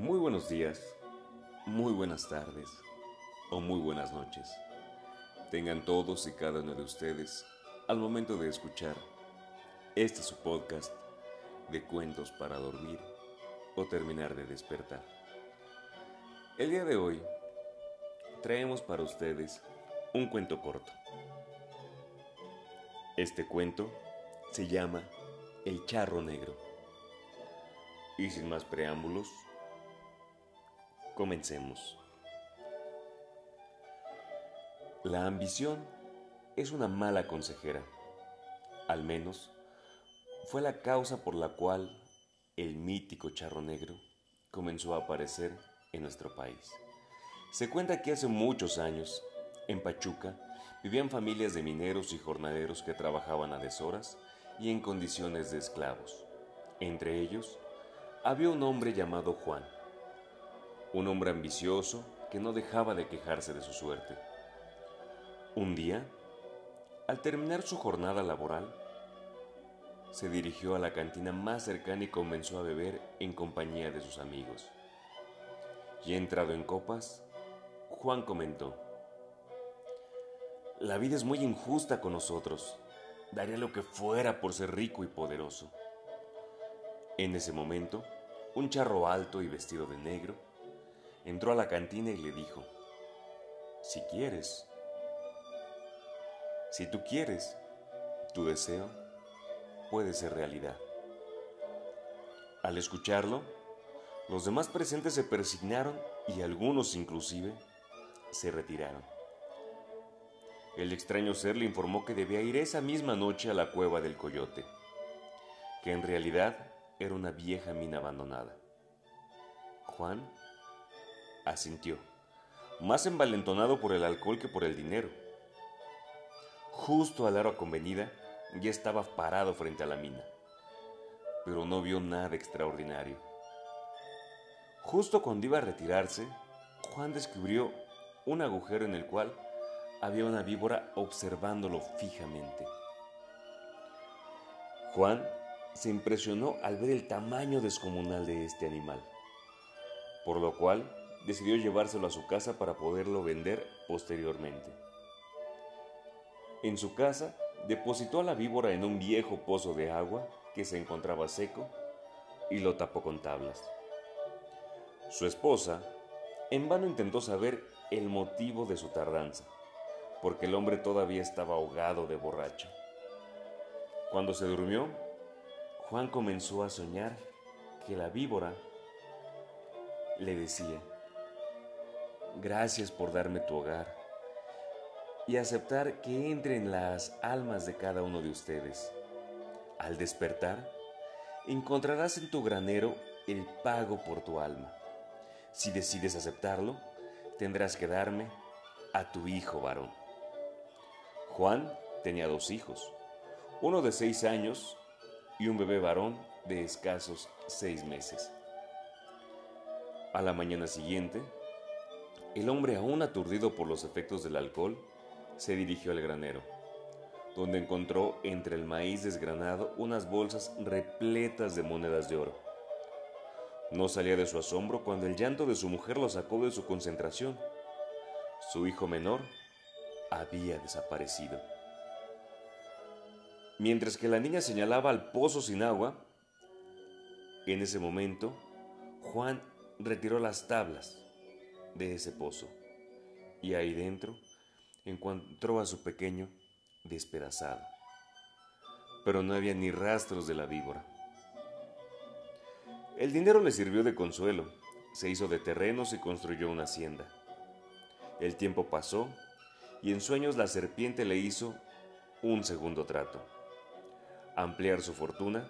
Muy buenos días, muy buenas tardes o muy buenas noches. Tengan todos y cada uno de ustedes al momento de escuchar este su podcast de cuentos para dormir o terminar de despertar. El día de hoy traemos para ustedes un cuento corto. Este cuento se llama El charro negro. Y sin más preámbulos, comencemos. La ambición es una mala consejera. Al menos fue la causa por la cual el mítico charro negro comenzó a aparecer en nuestro país. Se cuenta que hace muchos años, en Pachuca, vivían familias de mineros y jornaleros que trabajaban a deshoras y en condiciones de esclavos. Entre ellos, había un hombre llamado Juan, un hombre ambicioso que no dejaba de quejarse de su suerte. Un día, al terminar su jornada laboral, se dirigió a la cantina más cercana y comenzó a beber en compañía de sus amigos. Y entrado en copas, Juan comentó, La vida es muy injusta con nosotros. Daría lo que fuera por ser rico y poderoso. En ese momento, un charro alto y vestido de negro entró a la cantina y le dijo, Si quieres, si tú quieres, tu deseo puede ser realidad. Al escucharlo, los demás presentes se persignaron y algunos inclusive se retiraron. El extraño ser le informó que debía ir esa misma noche a la cueva del coyote, que en realidad era una vieja mina abandonada. Juan asintió, más envalentonado por el alcohol que por el dinero. Justo a la hora convenida, ya estaba parado frente a la mina, pero no vio nada extraordinario. Justo cuando iba a retirarse, Juan descubrió un agujero en el cual había una víbora observándolo fijamente. Juan se impresionó al ver el tamaño descomunal de este animal, por lo cual decidió llevárselo a su casa para poderlo vender posteriormente. En su casa, depositó a la víbora en un viejo pozo de agua que se encontraba seco y lo tapó con tablas. Su esposa en vano intentó saber el motivo de su tardanza, porque el hombre todavía estaba ahogado de borracho. Cuando se durmió, Juan comenzó a soñar que la víbora le decía, gracias por darme tu hogar y aceptar que entre en las almas de cada uno de ustedes. Al despertar, encontrarás en tu granero el pago por tu alma. Si decides aceptarlo, tendrás que darme a tu hijo varón. Juan tenía dos hijos, uno de seis años y un bebé varón de escasos seis meses. A la mañana siguiente, el hombre aún aturdido por los efectos del alcohol, se dirigió al granero, donde encontró entre el maíz desgranado unas bolsas repletas de monedas de oro. No salía de su asombro cuando el llanto de su mujer lo sacó de su concentración. Su hijo menor había desaparecido. Mientras que la niña señalaba al pozo sin agua, en ese momento Juan retiró las tablas de ese pozo y ahí dentro encontró a su pequeño despedazado, pero no había ni rastros de la víbora. El dinero le sirvió de consuelo, se hizo de terrenos y construyó una hacienda. El tiempo pasó y en sueños la serpiente le hizo un segundo trato, ampliar su fortuna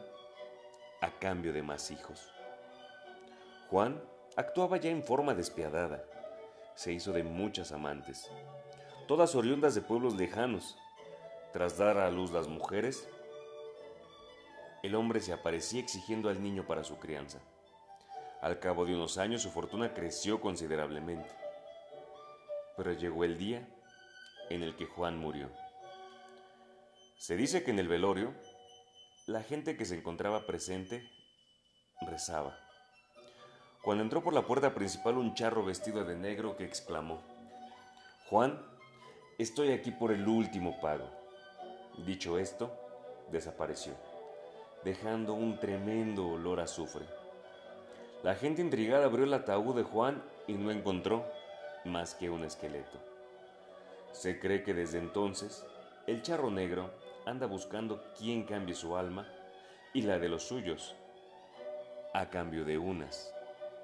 a cambio de más hijos. Juan actuaba ya en forma despiadada, se hizo de muchas amantes, todas oriundas de pueblos lejanos. Tras dar a luz las mujeres, el hombre se aparecía exigiendo al niño para su crianza. Al cabo de unos años su fortuna creció considerablemente. Pero llegó el día en el que Juan murió. Se dice que en el velorio, la gente que se encontraba presente rezaba. Cuando entró por la puerta principal un charro vestido de negro que exclamó, Juan, estoy aquí por el último pago. Dicho esto, desapareció, dejando un tremendo olor a azufre. La gente intrigada abrió el ataúd de Juan y no encontró más que un esqueleto. Se cree que desde entonces el charro negro anda buscando quién cambie su alma y la de los suyos a cambio de unas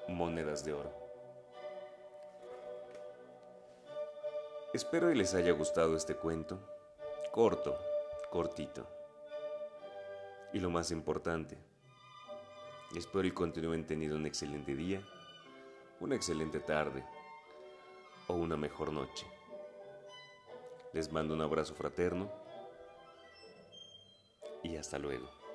monedas de oro. Espero y les haya gustado este cuento, corto, cortito. Y lo más importante, espero y continúen teniendo un excelente día, una excelente tarde o una mejor noche. Les mando un abrazo fraterno y hasta luego.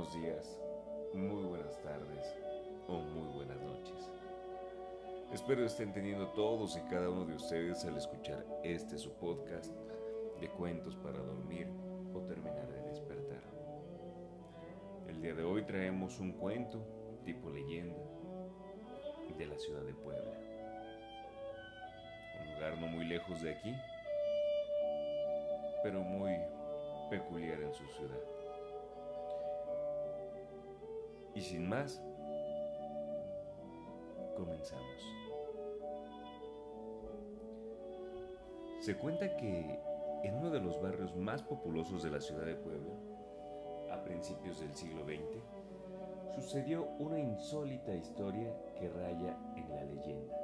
Buenos días, muy buenas tardes o muy buenas noches. Espero estén teniendo todos y cada uno de ustedes al escuchar este su podcast de cuentos para dormir o terminar de despertar. El día de hoy traemos un cuento tipo leyenda de la ciudad de Puebla. Un lugar no muy lejos de aquí, pero muy peculiar en su ciudad. Y sin más, comenzamos. Se cuenta que en uno de los barrios más populosos de la ciudad de Puebla, a principios del siglo XX, sucedió una insólita historia que raya en la leyenda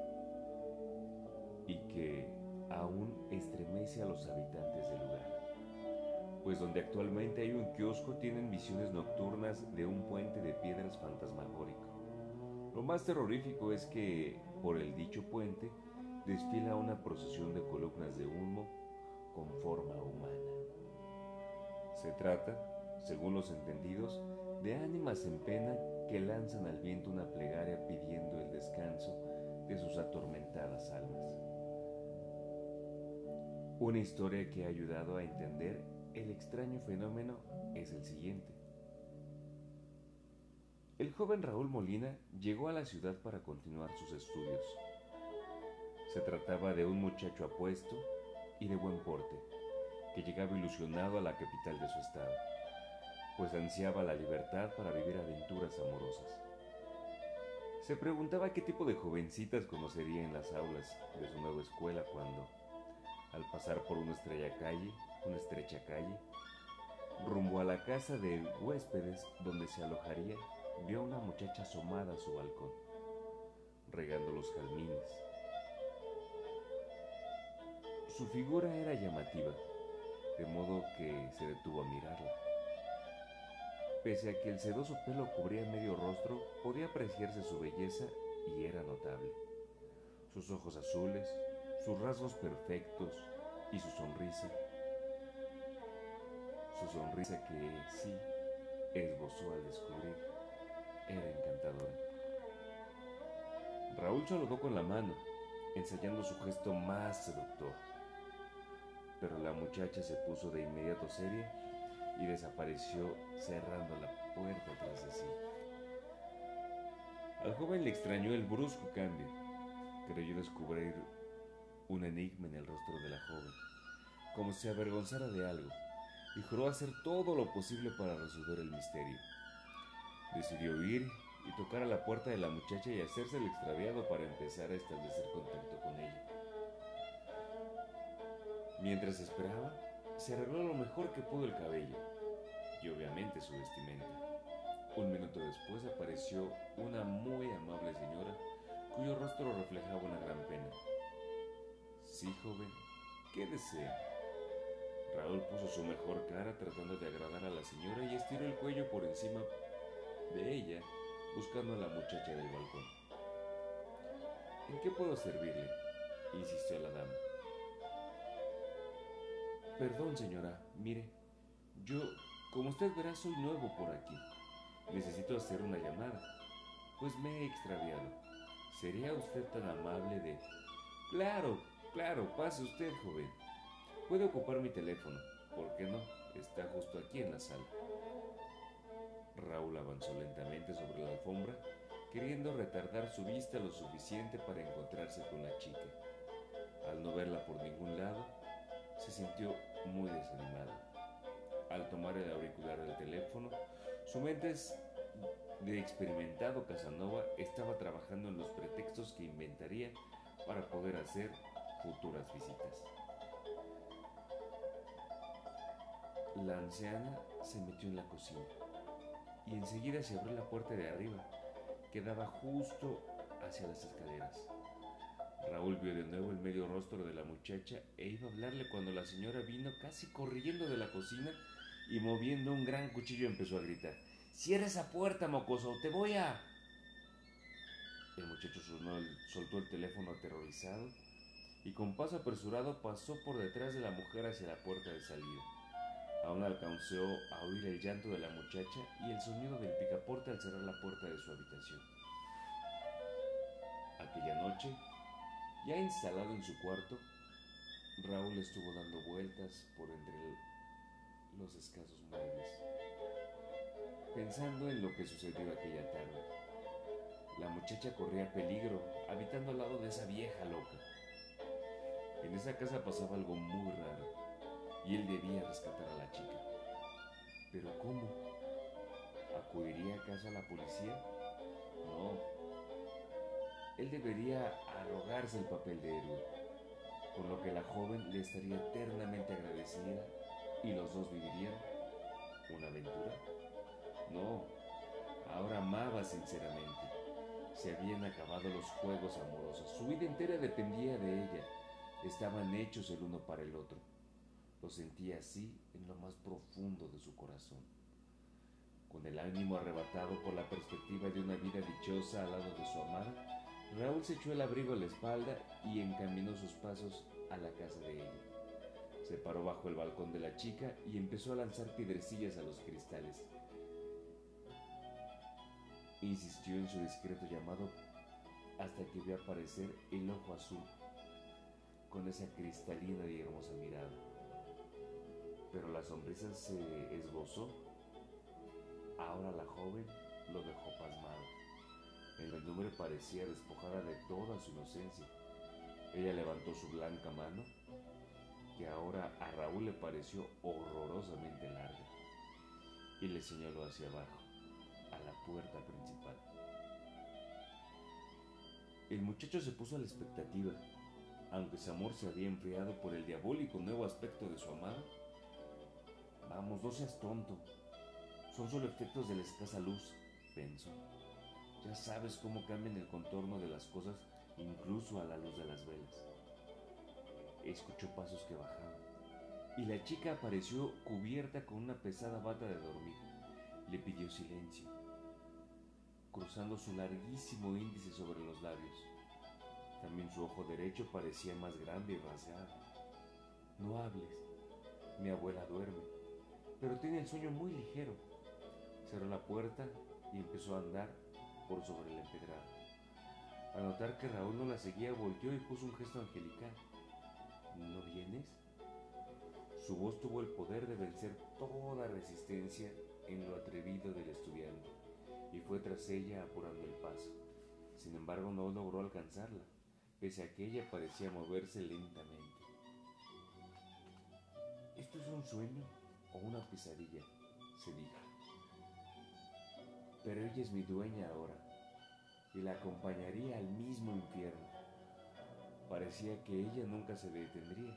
y que aún estremece a los habitantes del lugar pues donde actualmente hay un kiosco tienen visiones nocturnas de un puente de piedras fantasmagórico. Lo más terrorífico es que por el dicho puente desfila una procesión de columnas de humo con forma humana. Se trata, según los entendidos, de ánimas en pena que lanzan al viento una plegaria pidiendo el descanso de sus atormentadas almas. Una historia que ha ayudado a entender el extraño fenómeno es el siguiente. El joven Raúl Molina llegó a la ciudad para continuar sus estudios. Se trataba de un muchacho apuesto y de buen porte, que llegaba ilusionado a la capital de su estado, pues ansiaba la libertad para vivir aventuras amorosas. Se preguntaba qué tipo de jovencitas conocería en las aulas de su nueva escuela cuando, al pasar por una estrella calle, una estrecha calle, rumbo a la casa de huéspedes donde se alojaría, vio a una muchacha asomada a su balcón, regando los jazmines. Su figura era llamativa, de modo que se detuvo a mirarla. Pese a que el sedoso pelo cubría medio rostro, podía apreciarse su belleza y era notable. Sus ojos azules, sus rasgos perfectos y su sonrisa su sonrisa que sí esbozó al descubrir era encantadora. Raúl saludó con la mano, ensayando su gesto más seductor. Pero la muchacha se puso de inmediato seria y desapareció cerrando la puerta tras de sí. Al joven le extrañó el brusco cambio. Creyó descubrir un enigma en el rostro de la joven, como si avergonzara de algo y juró hacer todo lo posible para resolver el misterio. Decidió ir y tocar a la puerta de la muchacha y hacerse el extraviado para empezar a establecer contacto con ella. Mientras esperaba, se arregló lo mejor que pudo el cabello y obviamente su vestimenta. Un minuto después apareció una muy amable señora cuyo rostro reflejaba una gran pena. Sí, joven, ¿qué desea? Raúl puso su mejor cara tratando de agradar a la señora y estiró el cuello por encima de ella, buscando a la muchacha del balcón. ¿En qué puedo servirle? insistió la dama. Perdón, señora, mire, yo, como usted verá, soy nuevo por aquí. Necesito hacer una llamada, pues me he extraviado. ¿Sería usted tan amable de... Claro, claro, pase usted, joven. Puede ocupar mi teléfono, ¿por qué no? Está justo aquí en la sala. Raúl avanzó lentamente sobre la alfombra, queriendo retardar su vista lo suficiente para encontrarse con la chica. Al no verla por ningún lado, se sintió muy desanimado. Al tomar el auricular del teléfono, su mente de experimentado Casanova estaba trabajando en los pretextos que inventaría para poder hacer futuras visitas. La anciana se metió en la cocina y enseguida se abrió la puerta de arriba, que daba justo hacia las escaleras. Raúl vio de nuevo el medio rostro de la muchacha e iba a hablarle cuando la señora vino casi corriendo de la cocina y moviendo un gran cuchillo empezó a gritar. Cierra esa puerta, mocoso, te voy a... El muchacho soltó el teléfono aterrorizado y con paso apresurado pasó por detrás de la mujer hacia la puerta de salida. Aún alcanzó a oír el llanto de la muchacha y el sonido del picaporte al cerrar la puerta de su habitación. Aquella noche, ya instalado en su cuarto, Raúl estuvo dando vueltas por entre los escasos muebles, pensando en lo que sucedió aquella tarde. La muchacha corría peligro habitando al lado de esa vieja loca. En esa casa pasaba algo muy raro y él debía rescatar a la chica. Pero ¿cómo? ¿Acudiría acaso a la policía? No. Él debería arrogarse el papel de héroe, por lo que la joven le estaría eternamente agradecida y los dos vivirían una aventura. No, ahora amaba sinceramente. Se habían acabado los juegos amorosos. Su vida entera dependía de ella. Estaban hechos el uno para el otro. Lo sentía así en lo más profundo de su corazón. Con el ánimo arrebatado por la perspectiva de una vida dichosa al lado de su amada, Raúl se echó el abrigo a la espalda y encaminó sus pasos a la casa de ella. Se paró bajo el balcón de la chica y empezó a lanzar piedrecillas a los cristales. Insistió en su discreto llamado hasta que vio aparecer el ojo azul con esa cristalina y hermosa mirada pero la sonrisa se esbozó. Ahora la joven lo dejó pasmado. El nombre parecía despojada de toda su inocencia. Ella levantó su blanca mano, que ahora a Raúl le pareció horrorosamente larga, y le señaló hacia abajo, a la puerta principal. El muchacho se puso a la expectativa, aunque su amor se había enfriado por el diabólico nuevo aspecto de su amada Vamos, no seas tonto. Son solo efectos de la escasa luz, pensó. Ya sabes cómo cambian el contorno de las cosas incluso a la luz de las velas. Escuchó pasos que bajaban y la chica apareció cubierta con una pesada bata de dormir. Le pidió silencio, cruzando su larguísimo índice sobre los labios. También su ojo derecho parecía más grande y rasgado. No hables, mi abuela duerme pero tiene el sueño muy ligero. Cerró la puerta y empezó a andar por sobre el empedrado. Al notar que Raúl no la seguía, volteó y puso un gesto angelical. ¿No vienes? Su voz tuvo el poder de vencer toda resistencia en lo atrevido del estudiante y fue tras ella apurando el paso. Sin embargo, no logró alcanzarla, pese a que ella parecía moverse lentamente. ¿Esto es un sueño? Una pesadilla, se dijo. Pero ella es mi dueña ahora y la acompañaría al mismo infierno. Parecía que ella nunca se detendría.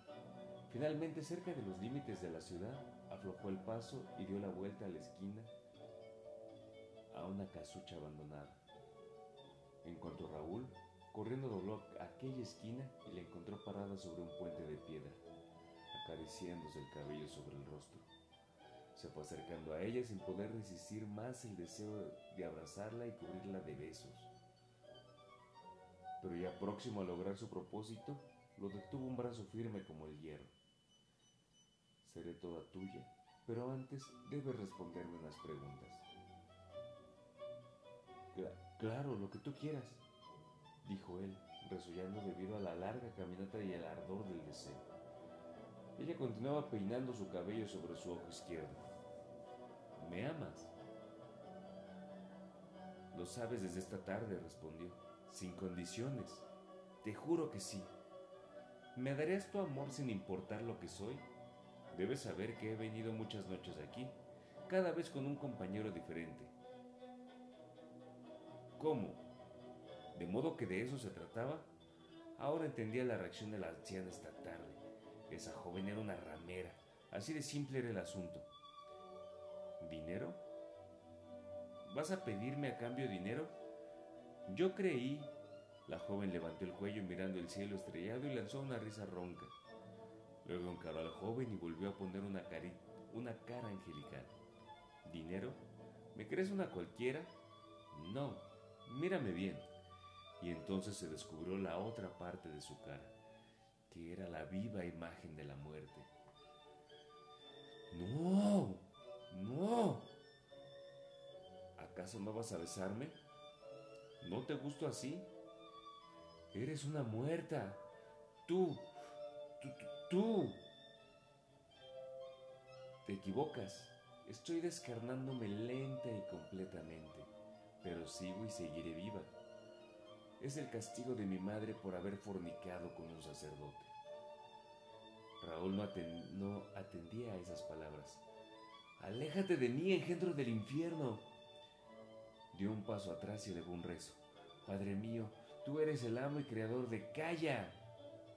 Finalmente, cerca de los límites de la ciudad, aflojó el paso y dio la vuelta a la esquina a una casucha abandonada. Encontró a Raúl, corriendo dobló aquella esquina y la encontró parada sobre un puente de piedra, acariciándose el cabello sobre el rostro. Se fue acercando a ella sin poder resistir más el deseo de abrazarla y cubrirla de besos. Pero ya próximo a lograr su propósito, lo detuvo un brazo firme como el hierro. Seré toda tuya, pero antes debes responderme unas preguntas. claro, lo que tú quieras, dijo él, resollando debido a la larga caminata y el ardor del deseo. Ella continuaba peinando su cabello sobre su ojo izquierdo. ¿Me amas? Lo sabes desde esta tarde, respondió, sin condiciones. Te juro que sí. ¿Me darías tu amor sin importar lo que soy? Debes saber que he venido muchas noches aquí, cada vez con un compañero diferente. ¿Cómo? ¿De modo que de eso se trataba? Ahora entendía la reacción de la anciana esta tarde. Esa joven era una ramera. Así de simple era el asunto. ¿Dinero? ¿Vas a pedirme a cambio dinero? Yo creí. La joven levantó el cuello mirando el cielo estrellado y lanzó una risa ronca. Luego encaró al joven y volvió a poner una, una cara angelical. ¿Dinero? ¿Me crees una cualquiera? No, mírame bien. Y entonces se descubrió la otra parte de su cara, que era la viva imagen de la muerte. No, no. ¿Acaso no vas a besarme? ¿No te gusto así? Eres una muerta. Tú, tú, tú. Te equivocas. Estoy descarnándome lenta y completamente, pero sigo y seguiré viva. Es el castigo de mi madre por haber fornicado con un sacerdote. Raúl no, atendía a esas palabras. Aléjate de mí, engendro del infierno. Dio un paso atrás y elevó un rezo. Padre mío, tú eres el amo y creador de Calla.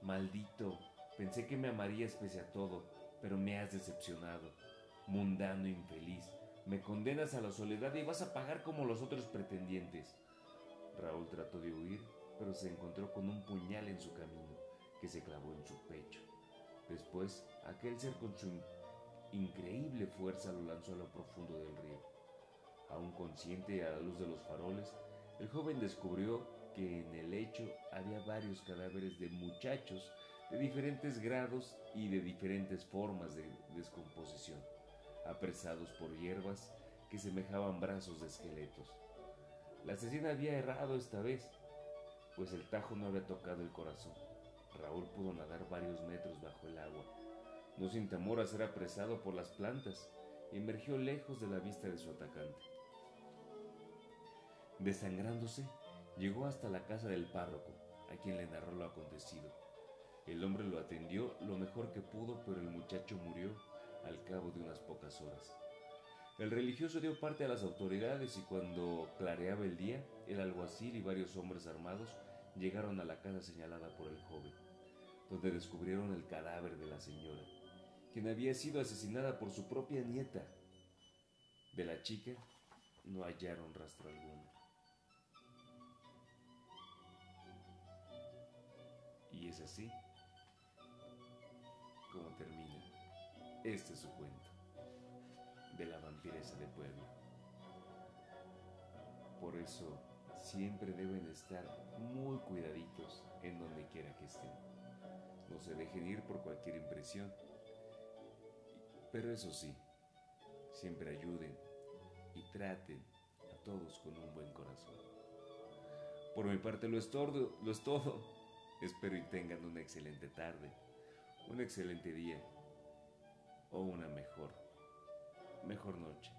Maldito, pensé que me amarías pese a todo, pero me has decepcionado. Mundano infeliz, me condenas a la soledad y vas a pagar como los otros pretendientes. Raúl trató de huir, pero se encontró con un puñal en su camino que se clavó en su pecho. Después, aquel ser con su increíble fuerza lo lanzó a lo profundo del río. Aún consciente a la luz de los faroles, el joven descubrió que en el lecho había varios cadáveres de muchachos de diferentes grados y de diferentes formas de descomposición, apresados por hierbas que semejaban brazos de esqueletos. La asesina había errado esta vez, pues el tajo no había tocado el corazón. Raúl pudo nadar varios metros bajo el agua, no sin temor a ser apresado por las plantas, emergió lejos de la vista de su atacante. Desangrándose, llegó hasta la casa del párroco, a quien le narró lo acontecido. El hombre lo atendió lo mejor que pudo, pero el muchacho murió al cabo de unas pocas horas. El religioso dio parte a las autoridades y cuando clareaba el día, el alguacil y varios hombres armados llegaron a la casa señalada por el joven, donde descubrieron el cadáver de la señora, quien había sido asesinada por su propia nieta. De la chica no hallaron rastro alguno. Y es así como termina este su cuento de la vampiresa de pueblo. Por eso siempre deben estar muy cuidaditos en donde quiera que estén. No se dejen ir por cualquier impresión. Pero eso sí, siempre ayuden y traten a todos con un buen corazón. Por mi parte lo es todo, lo es todo. Espero y tengan una excelente tarde, un excelente día o una mejor mejor noche.